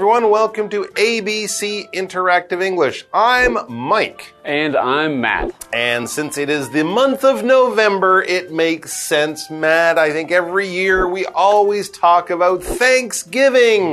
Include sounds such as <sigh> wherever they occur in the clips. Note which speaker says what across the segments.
Speaker 1: Everyone. Welcome to ABC Interactive English. I'm Mike.
Speaker 2: And I'm Matt.
Speaker 1: And since it is the month of November, it makes sense, Matt. I think every year we always talk about Thanksgiving,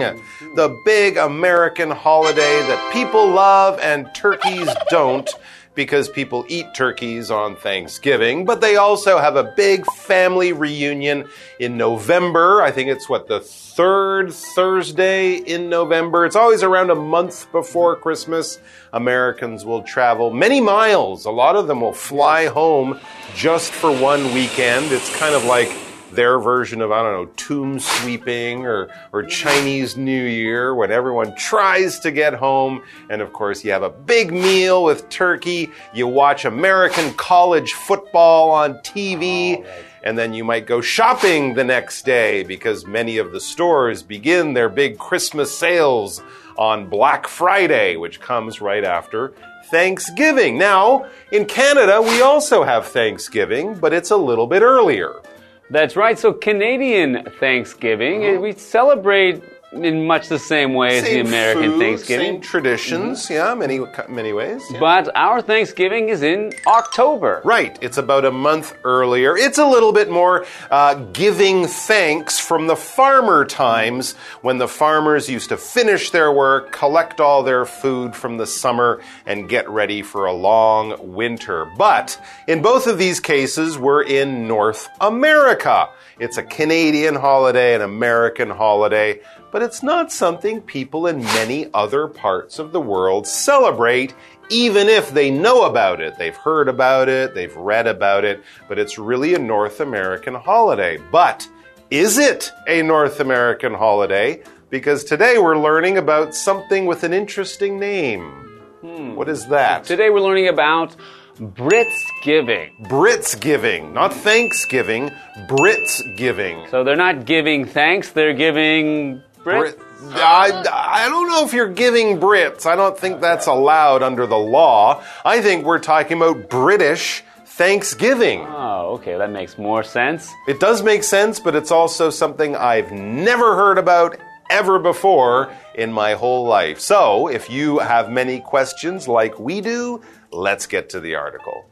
Speaker 1: the big American holiday that people love and turkeys don't because people eat turkeys on Thanksgiving, but they also have a big family reunion in November. I think it's what the third Thursday in November. It's always around a month before Christmas. Americans will travel many miles. A lot of them will fly home just for one weekend. It's kind of like their version of, I don't know, tomb sweeping or, or Chinese New Year when everyone tries to get home. And of course, you have a big meal with turkey. You watch American college football on TV. And then you might go shopping the next day because many of the stores begin their big Christmas sales on Black Friday, which comes right after Thanksgiving. Now, in Canada, we also have Thanksgiving, but it's a little bit earlier.
Speaker 2: That's right. So Canadian Thanksgiving, we celebrate in much the same way as the
Speaker 1: Same
Speaker 2: American
Speaker 1: food,
Speaker 2: Thanksgiving.
Speaker 1: Same traditions, yeah, many many ways. yeah.
Speaker 2: But our Thanksgiving is in October.
Speaker 1: Right, it's about a month earlier. It's a little bit more uh, giving thanks from the farmer times when the farmers used to finish their work, collect all their food from the summer, and get ready for a long winter. But in both of these cases, we're in North America. It's a Canadian holiday, an American holiday, but it's not something people in many other parts of the world celebrate even if they know about it, they've heard about it, they've read about it, but it's really a North American holiday. But is it a North American holiday? Because today we're learning about something with an interesting name. Hmm. What is that?
Speaker 2: Today we're learning about Brits giving.
Speaker 1: Britsgiving, not Thanksgiving, Brits giving.
Speaker 2: So they're not giving thanks, they're giving Brits.
Speaker 1: Brit- I, I don't know if you're giving Brits. I don't think that's allowed under the law. I think we're talking about British Thanksgiving.
Speaker 2: Oh, okay, that makes more sense.
Speaker 1: It does make sense, but it's also something I've never heard about ever before in my whole life. So, if you have many questions like we do, let's get to the article.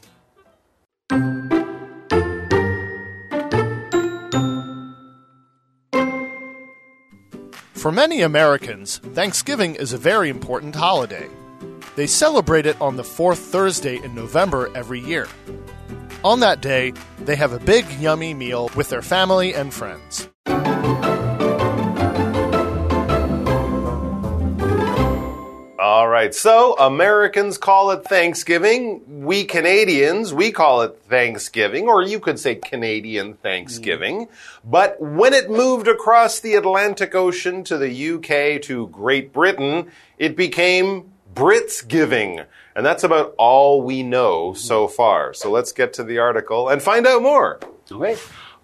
Speaker 3: For many Americans, Thanksgiving is a very important holiday. They celebrate it on the fourth Thursday in November every year. On that day, they have a big, yummy meal with their family and friends.
Speaker 1: Right, so Americans call it Thanksgiving. We Canadians, we call it Thanksgiving, or you could say Canadian Thanksgiving. Mm-hmm. But when it moved across the Atlantic Ocean to the UK to Great Britain, it became Britsgiving. And that's about all we know mm-hmm. so far. So let's get to the article and find out more.
Speaker 2: Okay.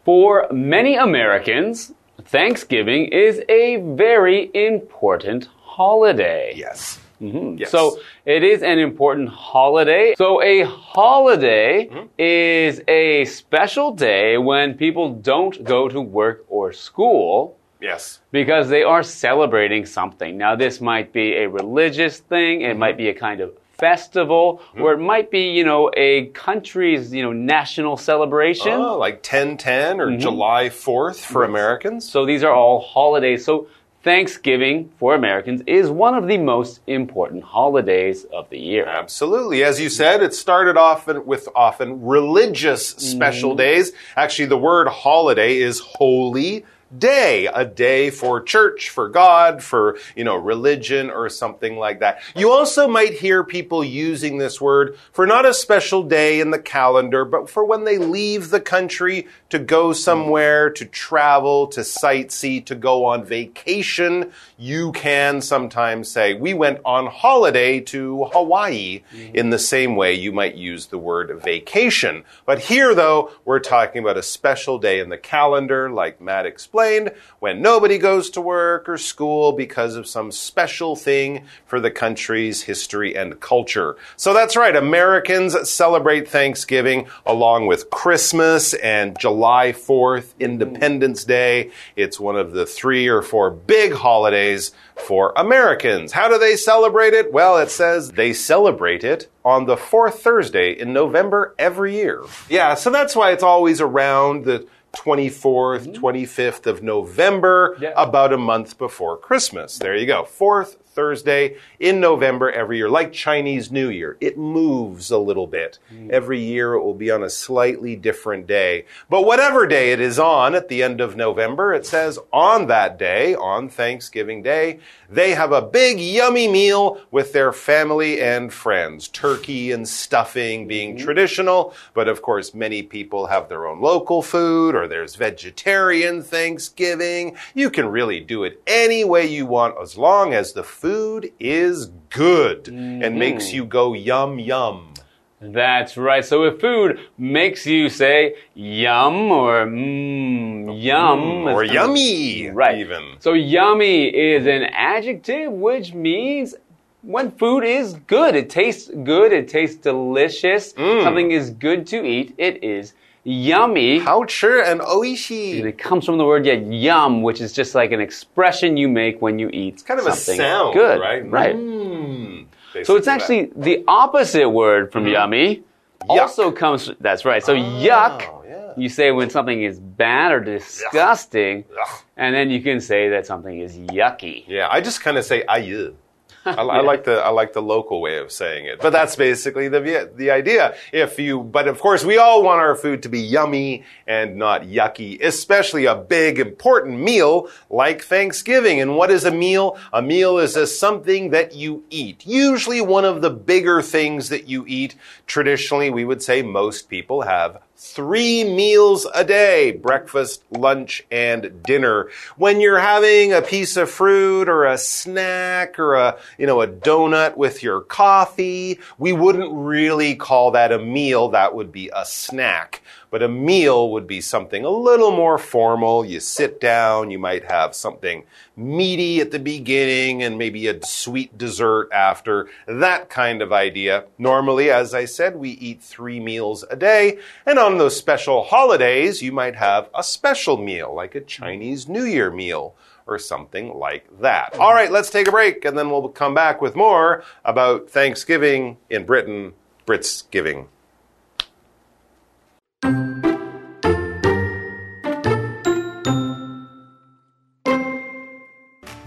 Speaker 2: For many Americans, Thanksgiving is a very important holiday.
Speaker 1: Yes. Mm-hmm. Yes.
Speaker 2: Mm-hmm. So it is an important holiday. So a holiday mm-hmm. is a special day when people don't go to work or school
Speaker 1: Yes.
Speaker 2: because they are celebrating something. Now, this might be a religious thing, it might mm-hmm. be a kind of festival, or it might be, you know, a country's, you know, national celebration.
Speaker 1: Oh, like 1010 or July 4th for Americans?
Speaker 2: So these are all holidays. So Thanksgiving for Americans is one of the most important holidays of the year.
Speaker 1: Absolutely. As you said, it started off with often religious special mm-hmm. days. Actually, the word holiday is holy day, a day for church, for God, for, you know, religion or something like that. You also might hear people using this word for not a special day in the calendar, but for when they leave the country to go somewhere, to travel, to sightsee, to go on vacation. You can sometimes say, we went on holiday to Hawaii mm-hmm. in the same way you might use the word vacation. But here, though, we're talking about a special day in the calendar, like Matt explained explained when nobody goes to work or school because of some special thing for the country's history and culture. So that's right, Americans celebrate Thanksgiving along with Christmas and July 4th, Independence Day. It's one of the three or four big holidays for Americans. How do they celebrate it? Well, it says they celebrate it on the fourth Thursday in November every year. Yeah, so that's why it's always around the 24th, 25th mm-hmm. of November,
Speaker 2: Yeah.
Speaker 1: about a month before Christmas. There you go. Fourth Thursday in November every year, like Chinese New Year. It moves a little bit. Hmm. Every year it will be on a slightly different day. But whatever day it is on at the end of November, it says on that day, on Thanksgiving Day, they have a big yummy meal with their family and friends. Turkey and stuffing being hmm. traditional, but of course many people have their own local food or there's vegetarian Thanksgiving. You can really do it any way you want as long as the food is good and mm-hmm. makes you go yum yum.
Speaker 2: That's right. So if food makes you say yum or mmm, yum, mm,
Speaker 1: Or
Speaker 2: it's kind of-
Speaker 1: yummy,
Speaker 2: right?
Speaker 1: even.
Speaker 2: So yummy is an adjective which means when food is good, it tastes good, it tastes delicious.
Speaker 1: Mm.
Speaker 2: Something is good to eat. It is yummy.
Speaker 1: 好吃 and
Speaker 2: And
Speaker 1: oishi.
Speaker 2: it comes from the word yeah, yum, which is just like an expression you make when you eat It's
Speaker 1: Kind of a
Speaker 2: something
Speaker 1: sound,
Speaker 2: good,
Speaker 1: right?
Speaker 2: Right.
Speaker 1: Mm.
Speaker 2: So it's
Speaker 1: Basically that.
Speaker 2: actually the opposite word from yummy. Yuck. Also comes. That's right. So yuck.
Speaker 1: yeah.
Speaker 2: You say when something is bad or disgusting,
Speaker 1: Ugh.
Speaker 2: and then you can say that something is yucky.
Speaker 1: Yeah, I just kind of say ayu. <laughs> I, I like the I like the local way of saying it, but that's basically the the idea. If you, but of course, we all want our food to be yummy and not yucky, especially a big important meal like Thanksgiving. And what is a meal? A meal is a something that you eat. Usually, one of the bigger things that you eat. Traditionally, we would say most people have three meals a day breakfast, lunch, and dinner. When you're having a piece of fruit or a snack or a, you know, a donut with your coffee, we wouldn't really call that a meal. That would be a snack. But a meal would be something a little more formal. You sit down, you might have something meaty at the beginning and maybe a sweet dessert after, that kind of idea. Normally, as I said, we eat three meals a day. And on those special holidays, you might have a special meal, like a Chinese New Year meal or something like that. All right, let's take a break and then we'll come back with more about Thanksgiving in Britain, Britsgiving.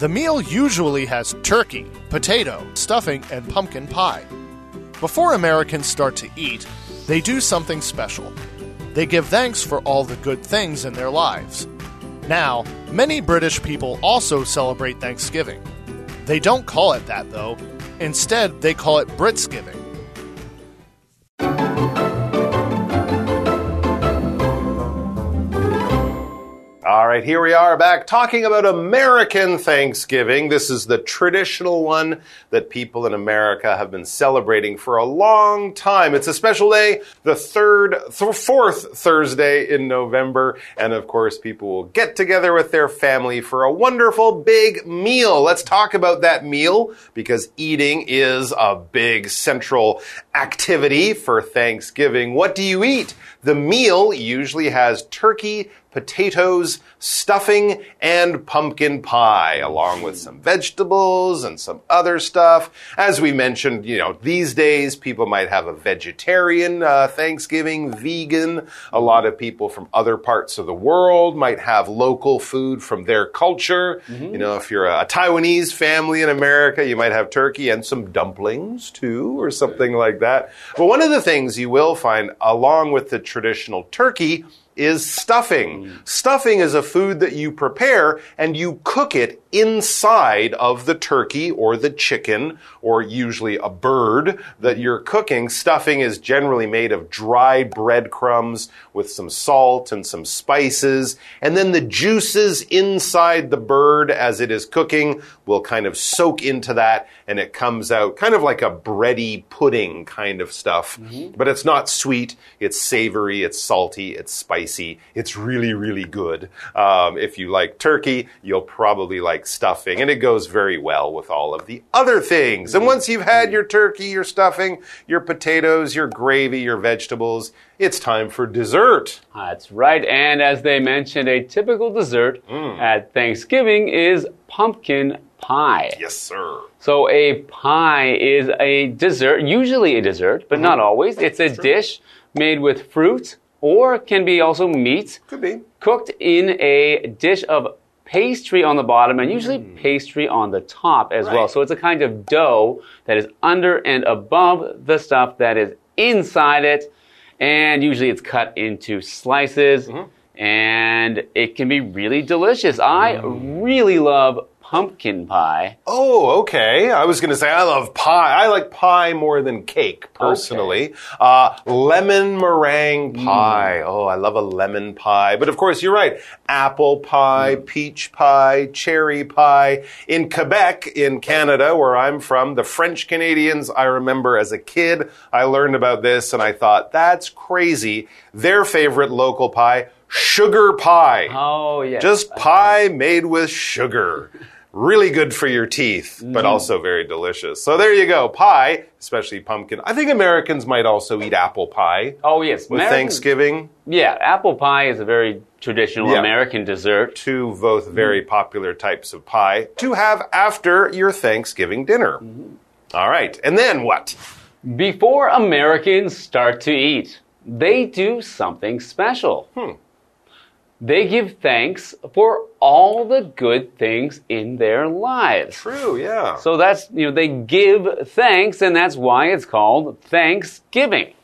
Speaker 3: The meal usually has turkey, potato, stuffing, and pumpkin pie. Before Americans start to eat, they do something special. They give thanks for all the good things in their lives. Now, many British people also celebrate Thanksgiving. They don't call it that, though. Instead, they call it Britsgiving.
Speaker 1: Right, here we are back talking about American Thanksgiving. This is the traditional one that people in America have been celebrating for a long time. It's a special day, the third, th- fourth Thursday in November. And of course, people will get together with their family for a wonderful big meal. Let's talk about that meal because eating is a big central activity for Thanksgiving. What do you eat? The meal usually has turkey, potatoes, stuffing, and pumpkin pie, along with some vegetables and some other stuff. As we mentioned, you know, these days people might have a vegetarian uh, Thanksgiving, vegan. A lot of people from other parts of the world might have local food from their culture. You know, if you're a Taiwanese family in America, you might have turkey and some dumplings too, or something like that. But one of the things you will find along with the traditional turkey is stuffing. Mm. Stuffing is a food that you prepare and you cook it inside of the turkey or the chicken or usually a bird that you're cooking. Stuffing is generally made of dried breadcrumbs with some salt and some spices. And then the juices inside the bird as it is cooking will kind of soak into that and it comes out kind of like a bready pudding kind of stuff. But it's not sweet, it's savory, it's salty, it's spicy. It's really, really good. Um, if you like turkey, you'll probably like stuffing, and it goes very well with all of the other things. And once you've had your turkey, your stuffing, your potatoes, your gravy, your vegetables, it's time for dessert.
Speaker 2: That's right. And as they mentioned, a typical dessert mm. at Thanksgiving is pumpkin pie.
Speaker 1: Yes, sir.
Speaker 2: So a pie is a dessert, usually a dessert, but not mm-hmm. always. It's a dish made with fruit or can be also meat
Speaker 1: Could be.
Speaker 2: cooked in a dish of pastry on the bottom and usually mm. pastry on the top as well. So it's a kind of dough that is under and above the stuff that is inside it. And usually it's cut into slices mm-hmm. and it can be really delicious. I mm. really love pumpkin pie.
Speaker 1: Oh, okay. I was going to say I love pie. I like pie more than cake, personally. Uh, lemon meringue pie. Oh, I love a lemon pie. But of course, you're right. Apple pie, peach pie, cherry pie. In Quebec, in Canada, where I'm from, the French Canadians, I remember as a kid, I learned about this and I thought, that's crazy. Their favorite local pie, sugar pie.
Speaker 2: Oh, yes.
Speaker 1: Just pie made with sugar. Really good for your teeth, but mm-hmm. also very delicious. So there you go. Pie, especially pumpkin. I think Americans might also eat apple pie
Speaker 2: Oh, yes.
Speaker 1: with
Speaker 2: American-
Speaker 1: Thanksgiving.
Speaker 2: Yeah, apple pie is a very traditional
Speaker 1: Yeah.
Speaker 2: American dessert.
Speaker 1: Two both very mm-hmm. popular types of pie to have after your Thanksgiving dinner.
Speaker 2: Mm-hmm.
Speaker 1: All right. And then what?
Speaker 2: Before Americans start to eat, they do something special. Hmm. They give thanks for all the good things in their lives.
Speaker 1: True, yeah.
Speaker 2: So that's, you know, they give thanks, and that's why it's called Thanksgiving.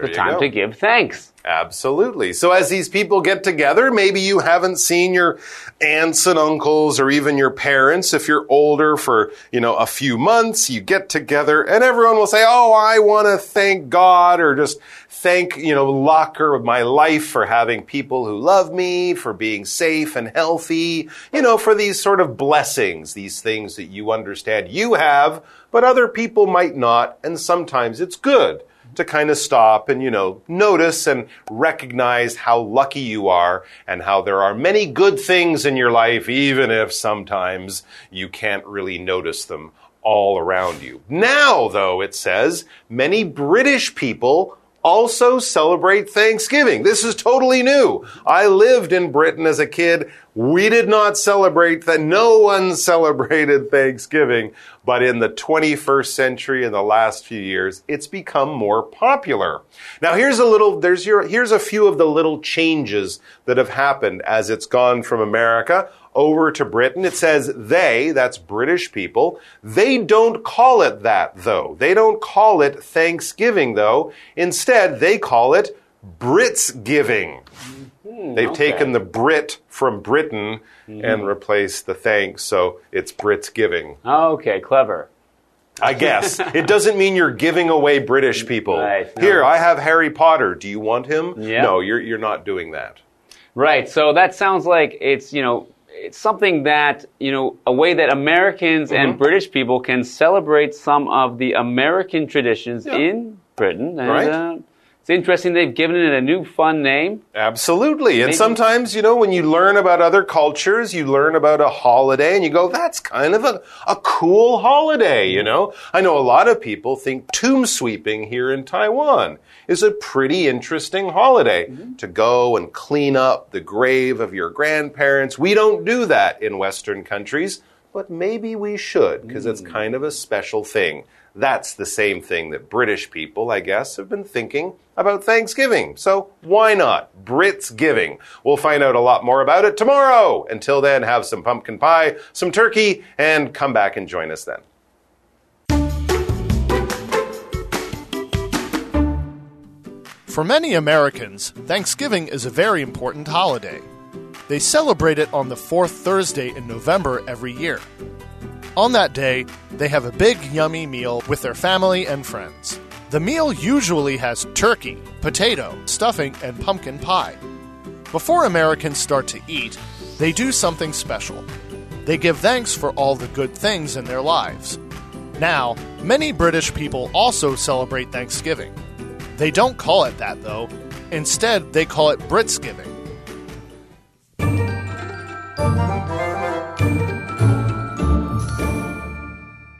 Speaker 1: There
Speaker 2: the time
Speaker 1: go.
Speaker 2: to give thanks.
Speaker 1: Absolutely. So as these people get together, maybe you haven't seen your aunts and uncles or even your parents. If you're older for, you know, a few months, you get together and everyone will say, Oh, I want to thank God or just thank, you know, luck or my life for having people who love me, for being safe and healthy, you know, for these sort of blessings, these things that you understand you have, but other people might not. And sometimes it's good to kind of stop and, you know, notice and recognize how lucky you are and how there are many good things in your life, even if sometimes you can't really notice them all around you. Now, though, it says many British people also celebrate Thanksgiving. This is totally new. I lived in Britain as a kid. We did not celebrate that. No one <laughs> celebrated Thanksgiving. But in the 21st century, in the last few years, it's become more popular. Now here's a little, there's your, here's a few of the little changes that have happened as it's gone from America over to Britain. It says they, that's British people, they don't call it that though. They don't call it Thanksgiving though. Instead, they call it Britsgiving. Mm-hmm. They've
Speaker 2: okay.
Speaker 1: taken the Brit from Britain and mm-hmm. replaced the thanks, so it's Britsgiving.
Speaker 2: Okay, clever.
Speaker 1: I guess. <laughs> it doesn't mean you're giving away British people.
Speaker 2: Right, no.
Speaker 1: Here, I have Harry Potter. Do you want him? No, you're, you're not doing that.
Speaker 2: Right. So that sounds like it's, you know, it's something that, you know, a way that Americans
Speaker 1: Mm-hmm.
Speaker 2: and British people can celebrate some of the American traditions
Speaker 1: Yeah.
Speaker 2: in Britain. And,
Speaker 1: Right.
Speaker 2: uh, it's interesting they've given it a new fun name.
Speaker 1: Absolutely. And
Speaker 2: Maybe-
Speaker 1: sometimes, you know, when you learn about other cultures, you learn about a holiday and you go, that's kind of a, a cool holiday, you know? I know a lot of people think tomb sweeping here in Taiwan is a pretty interesting holiday mm-hmm. to go and clean up the grave of your grandparents. We don't do that in Western countries, but maybe we should because it's hmm. kind of a special thing. That's the same thing that British people, I guess, have been thinking about Thanksgiving. So why not? Britsgiving. We'll find out a lot more about it tomorrow. Until then, have some pumpkin pie, some turkey, and come back and join us then.
Speaker 3: For many Americans, Thanksgiving is a very important holiday. They celebrate it on the fourth Thursday in November every year. On that day, they have a big, yummy meal with their family and friends. The meal usually has turkey, potato, stuffing, and pumpkin pie. Before Americans start to eat, they do something special. They give thanks for all the good things in their lives. Now, many British people also celebrate Thanksgiving. They don't call it that, though. Instead, they call it Britsgiving.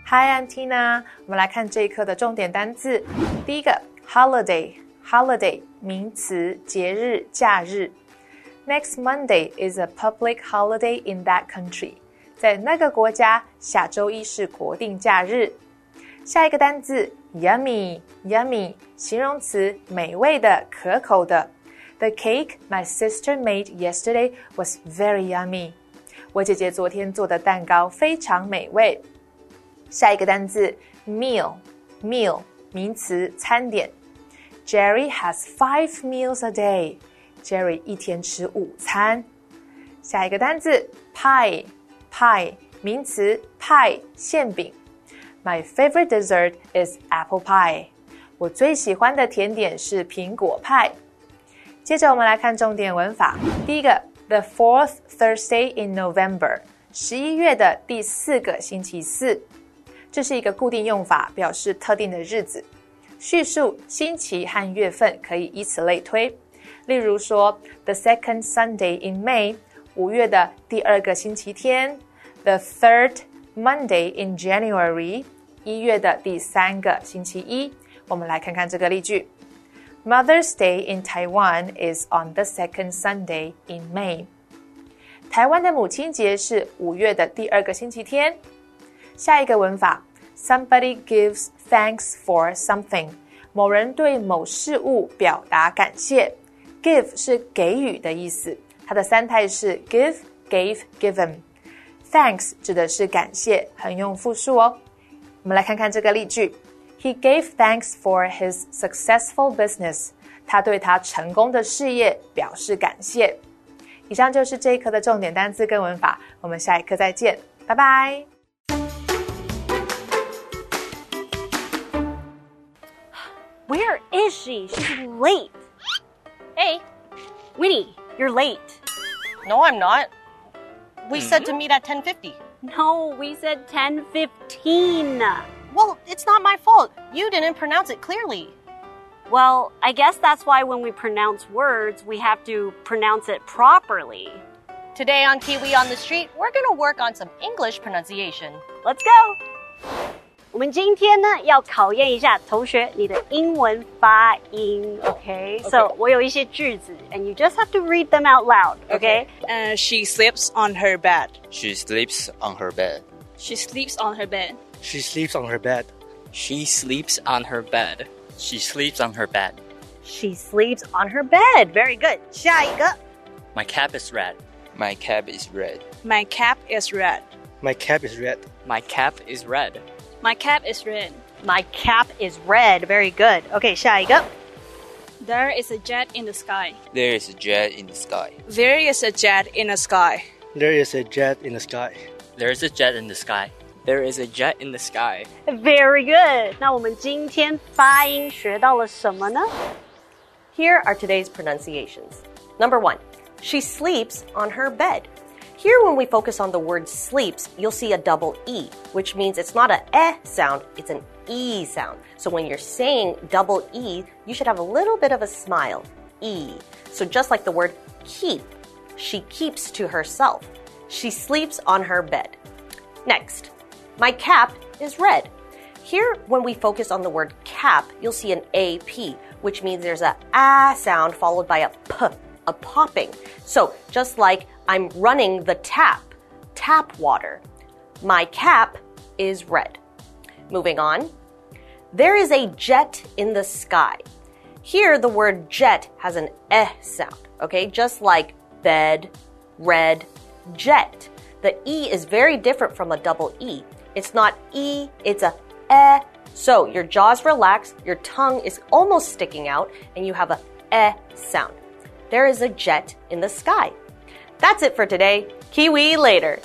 Speaker 4: Hi, I'm Tina。我们来看这一课的重点单词。第一个，holiday，holiday 名词，节日、假日。Next Monday is a public holiday in that country。在那个国家，下周一是国定假日。下一个单词，yummy，yummy 形容词，美味的、可口的。The cake my sister made yesterday was very yummy。我姐姐昨天做的蛋糕非常美味。 下一个单词 meal，meal 名词，餐点。Jerry has five meals a day。Jerry 一天吃午餐。下一个单词 pie，pie 名词，派馅饼。My favorite dessert is apple pie。我最喜欢的甜点是苹果派。接着我们来看重点文法。第一个，the fourth Thursday in November，十一月的第四个星期四。 这是一个固定用法，表示特定的日子。叙述星期和月份可以以此类推。例如说，the second Sunday in May，五月的第二个星期天；the third Monday in January，一月的第三个星期一。我们来看看这个例句：Mother's Day in Taiwan is on the second Sunday in May。台湾的母亲节是五月的第二个星期天。 下一个文法，somebody gives thanks for something，某人对某事物表达感谢。give 是给予的意思，它的三态是 give、gave、given。thanks 指的是感谢，很用复数哦。我们来看看这个例句：He gave thanks for his successful business。他对他成功的事业表示感谢。以上就是这一课的重点单词跟文法，我们下一课再见，拜拜。
Speaker 5: Where is she? She's late.
Speaker 6: Hey,
Speaker 5: Winnie, you're late.
Speaker 6: no, I'm not. We said to mm-hmm. meet at 10:50.
Speaker 5: No, we said 10:15.
Speaker 6: Well, it's not my fault. You didn't pronounce it clearly.
Speaker 5: Well, I guess that's why when we pronounce words, we have to pronounce it properly.
Speaker 6: Today on Kiwi on the Street, we're going to work on some English pronunciation.
Speaker 5: Let's go. 我们今天呢要考验一下同学你的英文发音，OK？So 我有一些句子，and you just have to read them out loud, OK？
Speaker 7: Uh, she sleeps on her bed.
Speaker 8: She sleeps on her bed.
Speaker 7: She sleeps on her bed.
Speaker 9: She sleeps on her bed.
Speaker 8: She sleeps on her bed. She sleeps on her bed.
Speaker 5: She sleeps on her bed. Very good. 下一个
Speaker 8: My cap is red. My cap is red.
Speaker 7: My cap is red.
Speaker 9: My cap is red.
Speaker 8: My cap is red.
Speaker 7: My cap is red.
Speaker 5: My cap is red. Very good. OK，下一个
Speaker 7: There is a jet in the sky.
Speaker 8: There is a jet in the sky.
Speaker 7: There is a jet in the sky.
Speaker 9: There is a jet in the sky.
Speaker 8: There is a jet in the sky. There is a jet in the sky.
Speaker 5: Very good. 那我们今天发音学到了什么呢？
Speaker 6: Here are today's pronunciations. Number one, she sleeps on her bed. Here, when we focus on the word sleeps, you'll see a double E, which means it's not an eh sound, it's an E sound. So when you're saying double E, you should have a little bit of a smile. E. So just like the word keep, she keeps to herself. She sleeps on her bed. Next, my cap is red. Here, when we focus on the word cap, you'll see an AP, which means there's a ah sound followed by a p, a popping. So just like I'm running the tap, tap water. My cap is red. Moving on. There is a jet in the sky. Here, the word jet has an eh sound, okay? Just like bed, red, jet. The E is very different from a double E. It's not E, it's a eh. So your jaws relax, your tongue is almost sticking out, and you have a eh sound. There is a jet in the sky. That's it for today. Kiwi later.